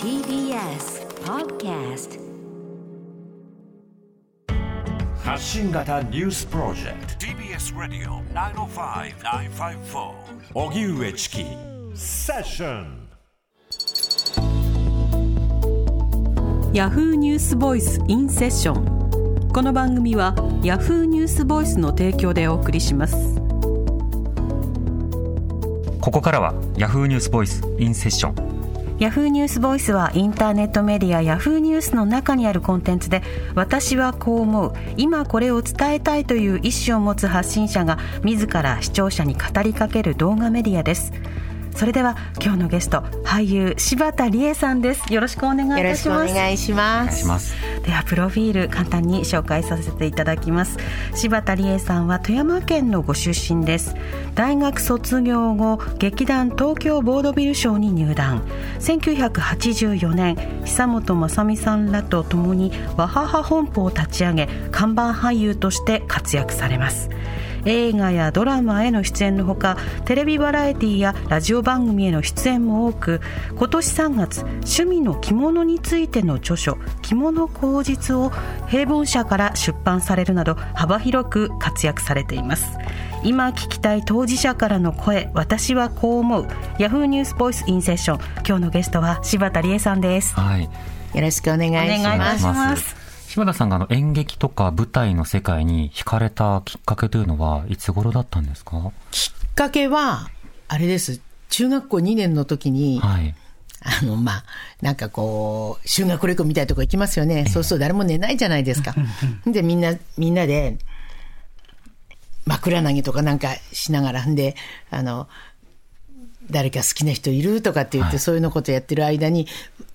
TBS Podcast 発信型ニュースプロジェクト。TBS Radio 905-954荻上チキセッションヤフーニュースボイスインセッションこの番組はヤフーニュースボイスの提供でお送りしますここからはヤフーニュースボイスインセッションヤフーニュースボイスはインターネットメディアヤフーニュースの中にあるコンテンツで私はこう思う。今これを伝えたいという意思を持つ発信者が自ら視聴者に語りかける動画メディアです。それでは今日のゲスト俳優柴田理恵さんです。よろしくお願いいたします。よろしくお願いします。お願いしますではプロフィール簡単に紹介させていただきます。柴田理恵さんは富山県のご出身です。大学卒業後劇団東京ボードビル賞に入団。1984年久本雅美さんらと共に和母本舗を立ち上げ看板俳優として活躍されます。映画やドラマへの出演のほかテレビバラエティやラジオ番組への出演も多く今年3月趣味の着物についての著書「着物口実」を平凡社から出版されるなど幅広く活躍されています。今聞きたい当事者からの声私はこう思う。ヤフーニュースボイスインセッション今日のゲストは柴田理恵さんです。はい。よろしくお願いします柴田さんがあの演劇とか舞台の世界に惹かれたきっかけというのはいつ頃だったんですか？きっかけはあれです。中学校2年の時に、はい。あのまあなんかこう修学旅行みたいなとこ行きますよね、そうすると誰も寝ないじゃないですか。でみんなみんなで枕投げとかなんかしながら。んであの誰か好きな人いるとかって言って、そういうのことやってる間に、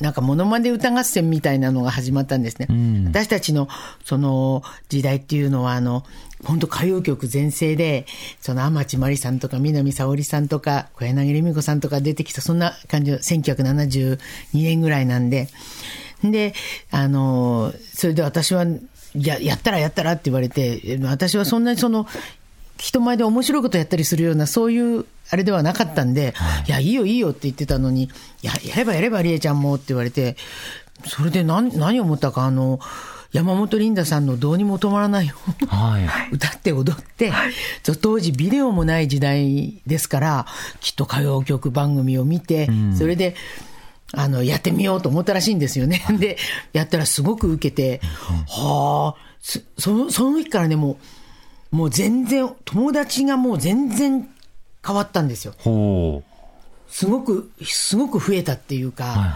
なんかモノマネ歌合戦みたいなのが始まったんですね。ん。私たちのその時代っていうのは、あの、本当歌謡曲全盛で、その天地真理さんとか南沙織さんとか小柳ルミ子さんとか出てきた、そんな感じの1972年ぐらいなんで、で、あの、それで私は、や、やったらやったらって言われて、私はそんなにその、人前で面白いことやったりするような、そういうあれではなかったんで、い。や、いいよいいよって言ってたのに、ややればやれば、りえちゃんもって言われて、それで何何を思ったか、あの、山本リンダさんのどうにも止まらないよ。はい。歌って踊って、そう当時ビデオもない時代ですから、きっと歌謡曲番組を見て、それで、あの、やってみようと思ったらしいんですよね。で、やったらすごく受けて、はあ、そその、その日からね、もう、もう全然、友達がもう全然変わったんですよ。すごく、すごく増えたっていうか、はいはい。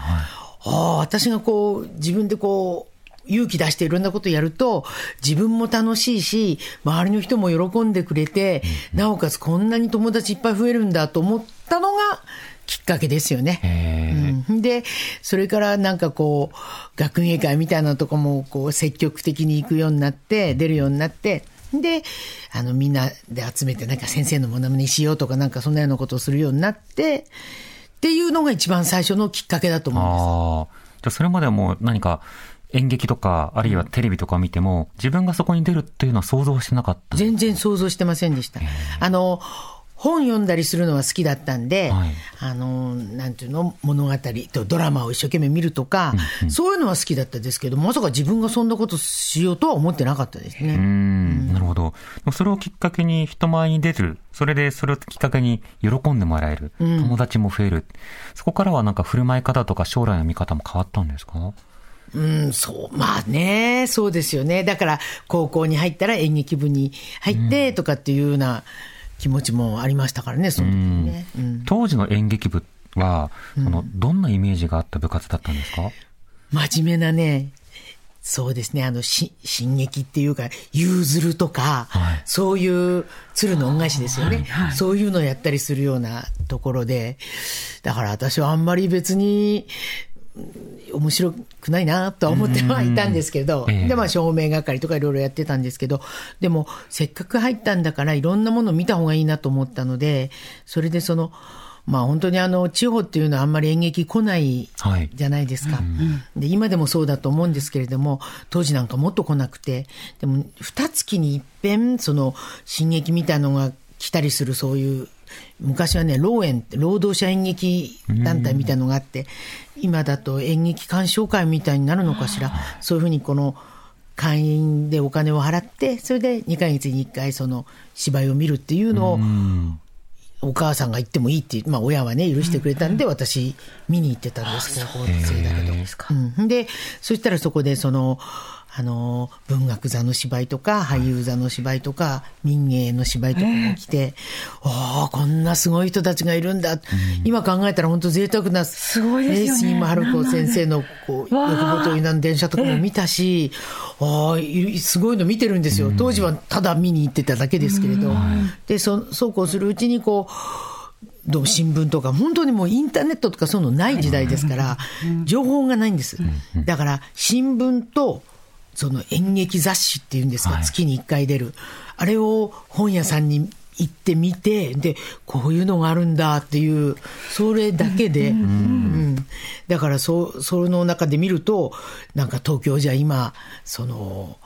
ああ、私がこう、自分でこう、勇気出していろんなことやると、自分も楽しいし、周りの人も喜んでくれて、なおかつこんなに友達いっぱい増えるんだと思ったのがきっかけですよね。へうん。で、それからなんかこう、学芸会みたいなとこもこう積極的に行くようになって、出るようになって、で、あのみんなで集めてなんか先生のものまねしようとかなんかそんなようなことをするようになって、っていうのが一番最初のきっかけだと思うんです。じゃあそれまではもう何か演劇とかあるいはテレビとか見ても自分がそこに出るっていうのは想像してなかった全然想像してませんでした。あの、本読んだりするのは好きだったんで、はいあの、なんていうの、物語とドラマを一生懸命見るとか、そういうのは好きだったですけど、まさか自分がそんなことしようとは思ってなかったですね。んなるほど。それをきっかけに人前に出る。それでそれをきっかけに喜んでもらえる。友達も増える。そこからはなんか振る舞い方とか将来の見方も変わったんですか？うん、そう、まあね、そうですよね。だから、高校に入ったら演劇部に入ってとかっていうような気持ちもありましたからね、その時にね。うん。当時の演劇部は、あの、どんなイメージがあった部活だったんですか？真面目なね、そうですね、あの、し進撃っていうか、ゆうずるとか、はい。そういう鶴の恩返しですよね、そういうのをやったりするようなところで、だから私はあんまり別に、うん面白くないなとは思ってはいたんですけど、で、まあ、照明係とかいろいろやってたんですけど、でも、せっかく入ったんだから、いろんなものを見た方がいいなと思ったので、それでその、まあ本当にあの、地方っていうのはあんまり演劇来ないはい。じゃないですか。で、今でもそうだと思うんですけれども、当時なんかもっと来なくて、でも、二月に一遍、その、進撃みたいのが来たりするそういう昔はね、労演って、労働者演劇団体みたいのがあって、今だと演劇鑑賞会みたいになるのかしら、そういうふうにこの、会員でお金を払って、それで2ヶ月に1回その芝居を見るっていうのを、お母さんが行ってもいいって、まあ親はね、許してくれたんで、私、見に行ってたんです、高校生だけど。うん、で、そしたらそこで、その、あの、文学座の芝居とか、俳優座の芝居とか、民芸の芝居とかも来て、ああ、こんなすごい人たちがいるんだ。今考えたら本当贅沢な、すごいですよね。レースに春子先生の、こう、欲望という電車とかも見たし、ああ、いすごいの見てるんですよ。当時はただ見に行ってただけですけれど。で、そそうこうするうちに、こう、どう新聞とか、本当にもうインターネットとかそういうのない時代ですから、情報がないんです。だから、新聞と、その演劇雑誌っていうんですか、はい。月に1回出る。あれを本屋さんに行ってみて、で、こういうのがあるんだっていう、それだけで、うん。だからそ、その中で見ると、なんか東京じゃ今、その、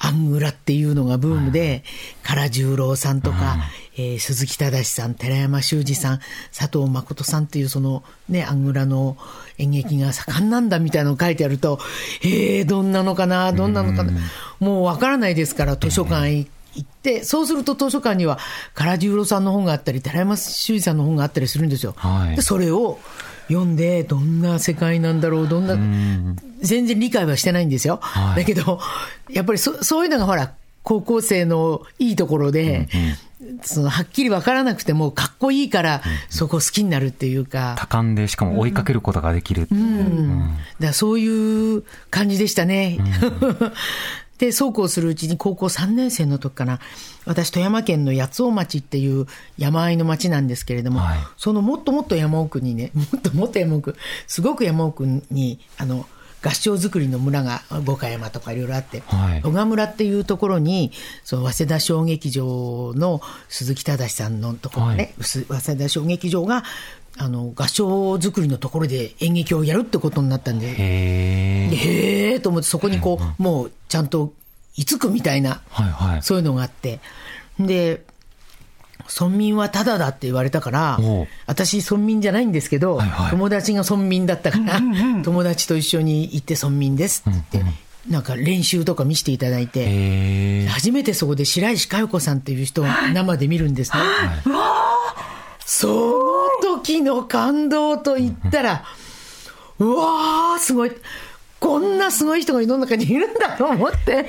アングラっていうのがブームで、唐十郎さんとか、えー鈴木忠さん、寺山修司さん、佐藤誠さんっていうそのね、アングラの演劇が盛んなんだみたいなの書いてあると、えー、どんなのかな、どんなのかな、もうわからないですから、図書館行って、そうすると図書館には唐十郎さんの本があったり、寺山修司さんの本があったりするんですよ。はい。でそれを読んで、どんな世界なんだろう、どんな、全然理解はしてないんですよ。はい。だけど、やっぱりそそういうのがほら、高校生のいいところで、そのはっきり分からなくても、かっこいいから、そこ好きになるっていうか、多感でしかも追いかけることができるだそういう感じでしたね。で、そうこうするうちに高校3年生の時かな、私、富山県の八尾町っていう山あいの町なんですけれども、はい。そのもっともっと山奥にね、もっともっと山奥、すごく山奥に、あの、合唱作りの村が五箇山とかいろいろあって、はい小川村っていうところに、その早稲田小劇場の鈴木忠さんのところね、す早稲田小劇場が、あの、合唱作りのところで演劇をやるってことになったんで、へえ。へえと思って、そこにこう、もうちゃんと居つくみたいな、はいはい。そういうのがあって、で、村民はタダだって言われたから私村民じゃないんですけど、はいはい。友達が村民だったから、友達と一緒に行って村民ですって言って、なんか練習とか見せていただいて。初めてそこで白石佳代子さんっていう人を生で見るんですね。その時の感動と言ったら、うわー、すごい。こんなすごい人が世の中にいるんだと思って、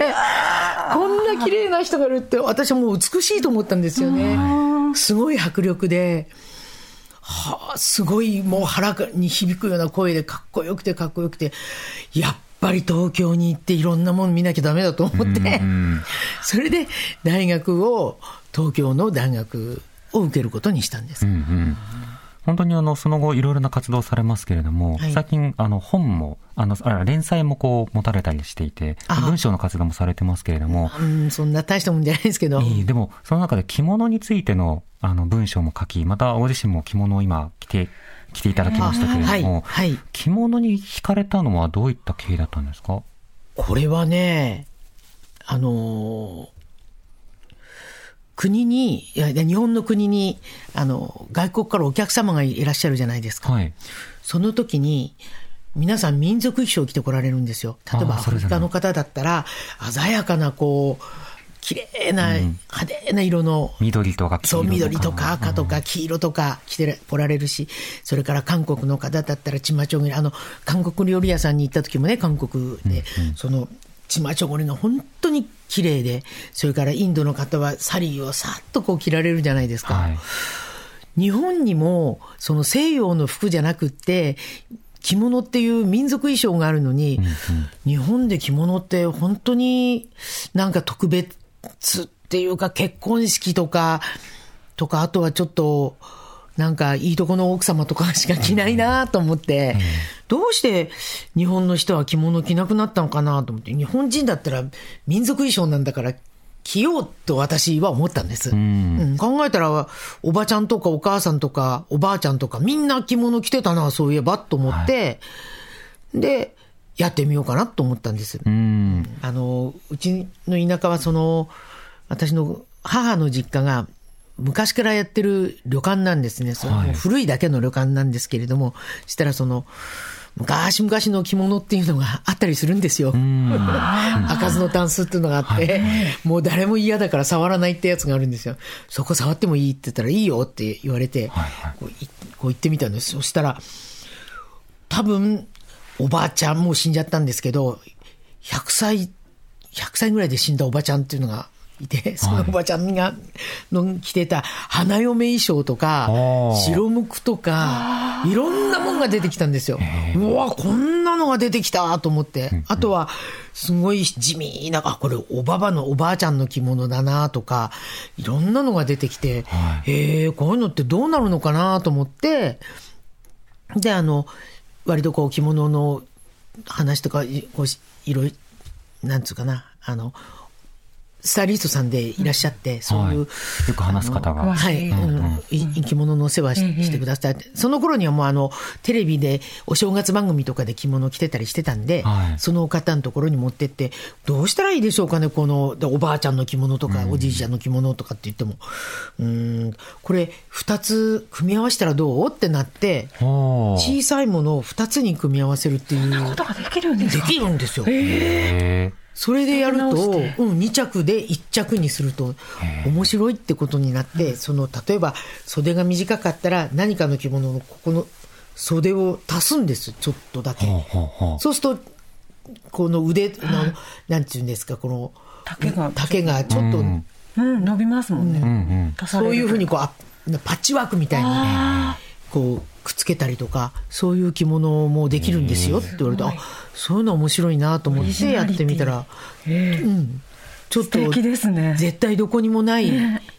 こんな綺麗な人がいるって、私はもう美しいと思ったんですよね。すごい迫力で、はあ、すごいもう腹に響くような声でかっこよくてかっこよくて、やっぱり東京に行っていろんなもの見なきゃダメだと思って、それで大学を、東京の大学を受けることにしたんです。うんうん本当にあの、その後いろいろな活動されますけれども、はい。最近あの本も、あの、あ連載もこう持たれたりしていて、あ文章の活動もされてますけれども、うん、そんな大したもんじゃないですけど、でもその中で着物についてのあの文章も書き、またご自身も着物を今着て、着ていただきましたけれども、はいはい。着物に惹かれたのはどういった経緯だったんですか？これはね、あのー国に、いや、日本の国に、あの、外国からお客様がいらっしゃるじゃないですか。はい。その時に、皆さん民族衣装を着てこられるんですよ。例えばアフリカの方だったら、鮮やかなこう、綺麗な、派手な色の緑とか黄色そう、とか。緑とか赤とか黄色とか着てこられるし、それから韓国の方だったらチマチョゴリ、あの、韓国料理屋さんに行った時もね、韓国で、その、チマチョゴリが本当に綺麗で、それからインドの方はサリーをさっとこう着られるじゃないですか。はい。日本にも、その西洋の服じゃなくって、着物っていう民族衣装があるのに、日本で着物って本当になんか特別っていうか結婚式とか、とか、あとはちょっと、なんかいいとこの奥様とかしか着ないなと思って、どうして日本の人は着物着なくなったのかなと思って、日本人だったら民族衣装なんだから着ようと私は思ったんです。うん考えたら、おばちゃんとかお母さんとかおばあちゃんとかみんな着物着てたな、そういえばと思って、で、やってみようかなと思ったんです。うん。あの、うちの田舎はその、私の母の実家が昔からやってる旅館なんですね。そのはい古いだけの旅館なんですけれども、したらその、昔々の着物っていうのがあったりするんですよ。開かずのタンスっていうのがあって、もう誰も嫌だから触らないってやつがあるんですよ。そこ触ってもいいって言ったらいいよって言われて、こういこう言ってみたんです。そしたら、多分、おばあちゃんもう死んじゃったんですけど、100歳、100歳ぐらいで死んだおばちゃんっていうのがいて、そのおばちゃんが、の着てた花嫁衣装とかー、白むくとか、いろんなもんが出てきたんですよ。うわ、こんなのが出てきたと思って。あとは、すごい地味な、あ、これおばばのおばあちゃんの着物だなとか、いろんなのが出てきて、へえ、こういうのってどうなるのかなと思って、で、あの、割とこう着物の話とか、いこうしいろいろ、なんつうかな、あの、スタイリストさんでいらっしゃって、そういう、はいよく話す方が。はい、うんい着物のお世話ししてくださって、その頃にはもうあの、テレビでお正月番組とかで着物着てたりしてたんで、はい。その方のところに持ってって、どうしたらいいでしょうかね、この、でおばあちゃんの着物とか、おじいちゃんの着物とかって言っても、うーん、これ、二つ組み合わせたらどう？ってなって、小さいものを二つに組み合わせるっていう。ことができるんですでかきるんですよ。へそれでやると、うん、2着で1着にすると面白いってことになって、その例えば袖が短かったら何かの着物のここの袖を足すんですちょっとだけ。そうするとこの腕のなんていうんですかこの丈が。丈がちょっと、うん。うん、伸びますもんね。そういうふうにこうあパッチワークみたいにねこうくっつけたりとかそういう着物もできるんですよって言われて、あそういうの面白いなと思ってやってみたら、うん、ちょっと素敵ですね。絶対どこにもない着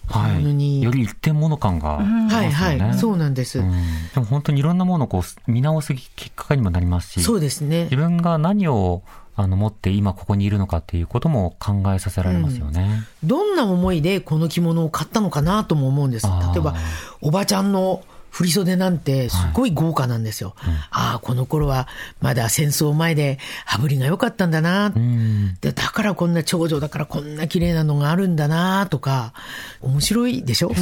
は物に、い。より一点物感がありますよね。はいはい。そうなんです、うんでも本当にいろんなものをこう見直すきっかけにもなりますし、そうですね。自分が何をあの持って今ここにいるのかっていうことも考えさせられますよね。どんな思いでこの着物を買ったのかなとも思うんです。例えばおばちゃんの振袖なんてすごい豪華なんですよ、ああこの頃はまだ戦争前で羽振りが良かったんだな、うん。でだからこんな長女だからこんな綺麗なのがあるんだなとか面白いでしょ、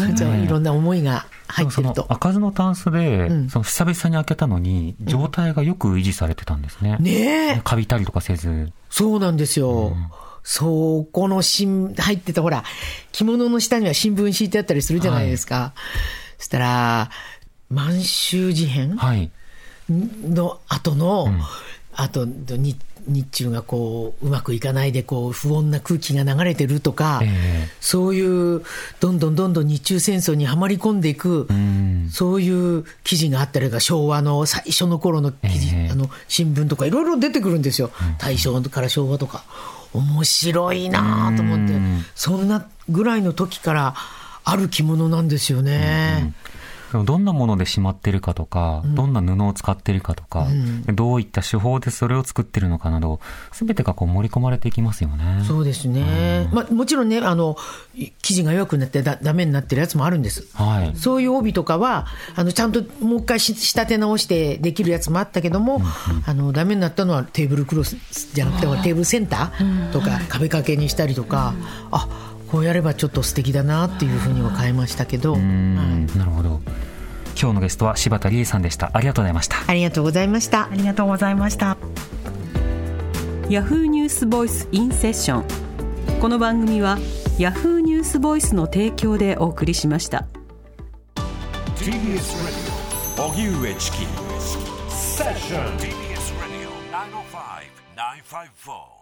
いろんな思いが入ってると。開かずのタンスで、ん。その久々に開けたのに、状態がよく維持されてたんですね。ねえ。カビたりとかせず。そうなんですよ。そこの新、入ってたほら、着物の下には新聞敷いてあったりするじゃないですか。そしたら、満州事変？はい。の後の、あと、日日中がこう、うまくいかないで、こう、不穏な空気が流れてるとか、ええ。そういう、どんどんどんどん日中戦争にはまり込んでいく、うん。そういう記事があったりが昭和の最初の頃の記事、ええ。あの新聞とかいろいろ出てくるんですよ、大正から昭和とか。面白いなと思って。うん。そんなぐらいの時からある着物なんですよね、でもどんなものでしまってるかとか、どんな布を使ってるかとか、どういった手法でそれを作ってるのかなど、すべてがこう盛り込まれていきますよね。そうですね、まあ、もちろんねあの生地が弱くなってだダメになってるやつもあるんです。はい。そういう帯とかは、あの、ちゃんともう一回し仕立て直してできるやつもあったけども、あの、ダメになったのはテーブルクロスじゃなくて、テーブルセンターとか壁掛けにしたりとか、あ、こうやればちょっと素敵だなっていうふうには変えましたけど、うん、なるほど。今日のゲストは柴田理恵さんでした。ありがとうございました。ありがとうございましたあ。りがとうございました。ヤフーニュースボイスインセッションこの番組はヤフーニュースボイスの提供でお送りしました TBS Radio 荻上チキセッション TBS Radio 905 954